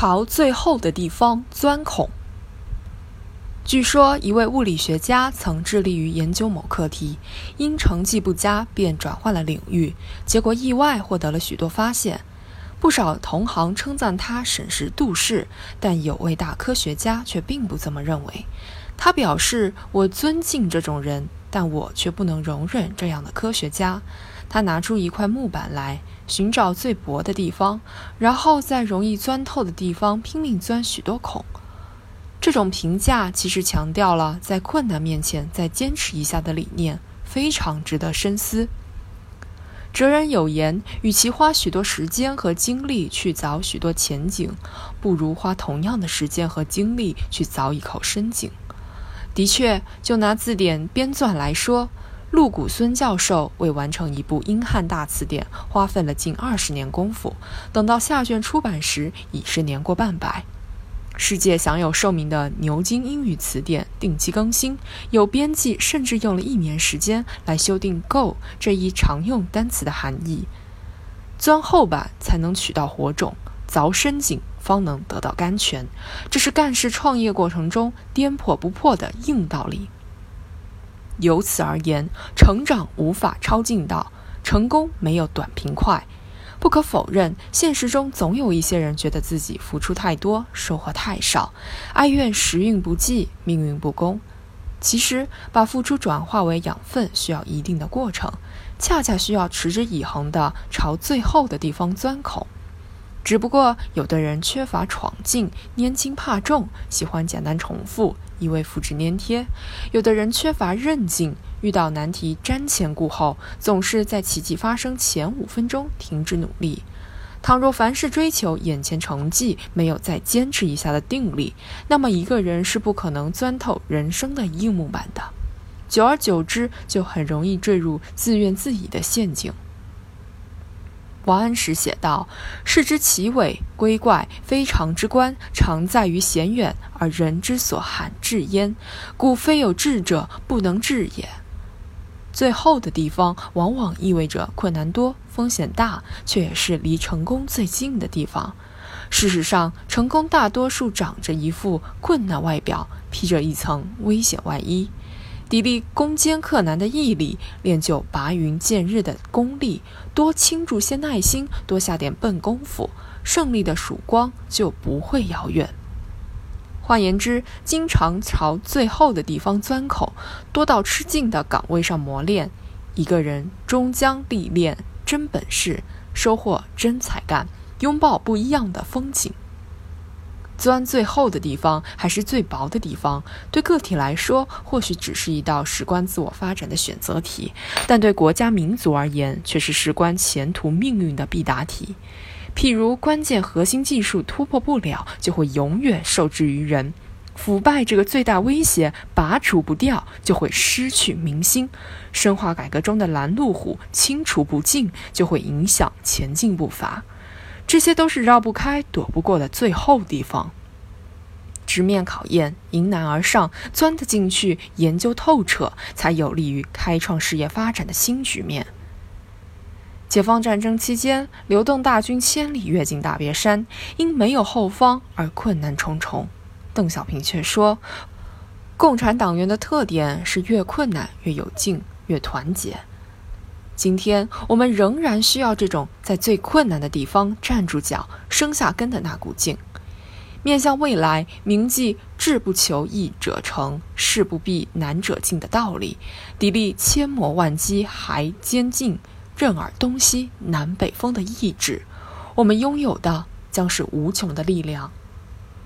朝最后的地方钻孔。据说，一位物理学家曾致力于研究某课题，因成绩不佳，便转换了领域，结果意外获得了许多发现。不少同行称赞他审时度势，但有位大科学家却并不这么认为。他表示：“我尊敬这种人，但我却不能容忍这样的科学家。”他拿出一块木板来，寻找最薄的地方，然后在容易钻透的地方拼命钻许多孔。这种评价其实强调了在困难面前再坚持一下的理念，非常值得深思。哲人有言：“与其花许多时间和精力去凿许多浅井，不如花同样的时间和精力去凿一口深井。”的确，就拿字典编纂来说，陆谷孙教授为完成一部英汉大词典，花费了近二十年功夫，等到下卷出版时，已是年过半百。世界享有盛名的牛津英语词典定期更新，有编辑甚至用了一年时间来修订 “go” 这一常用单词的含义。钻厚板才能取到火种，凿深井方能得到甘泉，这是干事创业过程中颠破不破的硬道理。由此而言，成长无法超近道，成功没有短平快。不可否认，现实中总有一些人觉得自己付出太多，收获太少，哀怨时运不济，命运不公。其实，把付出转化为养分需要一定的过程，恰恰需要持之以恒地朝最后的地方钻孔。只不过，有的人缺乏闯劲，拈轻怕重，喜欢简单重复，一味复制粘贴；有的人缺乏韧劲。遇到难题瞻前顾后，总是在奇迹发生前五分钟停止努力。倘若凡事追求眼前成绩，没有再坚持一下的定力，那么一个人是不可能钻透人生的硬木板的。久而久之，就很容易坠入自怨自艾的陷阱。王安石写道：“事之奇伟归怪，非常之观，常在于险远，而人之所罕至焉。故非有志者不能至也。”最后的地方，往往意味着困难多、风险大，却也是离成功最近的地方。事实上，成功大多数长着一副困难外表，披着一层危险外衣。砥砺攻坚克难的毅力，练就拔云见日的功力，多倾注些耐心，多下点笨功夫，胜利的曙光就不会遥远。换言之，经常朝最后的地方钻孔，多到吃劲的岗位上磨练，一个人终将历练真本事，收获真才干，拥抱不一样的风景。钻最后的地方，还是最薄的地方，对个体来说，或许只是一道事关自我发展的选择题，但对国家民族而言，却是事关前途命运的必答题。譬如关键核心技术突破不了，就会永远受制于人；腐败这个最大威胁拔除不掉，就会失去民心；深化改革中的拦路虎清除不尽，就会影响前进步伐。这些都是绕不开、躲不过的最后地方。直面考验，迎难而上，钻得进去，研究透彻，才有利于开创事业发展的新局面。解放战争期间，流动大军千里跃进大别山，因没有后方而困难重重。邓小平却说：“共产党员的特点是越困难越有劲，越团结。”今天我们仍然需要这种在最困难的地方站住脚、生下根的那股劲。面向未来，铭记“志不求易者成，事不避难者进”的道理，砥砺千磨万击还坚劲。任尔东西南北风的意志，我们拥有的将是无穷的力量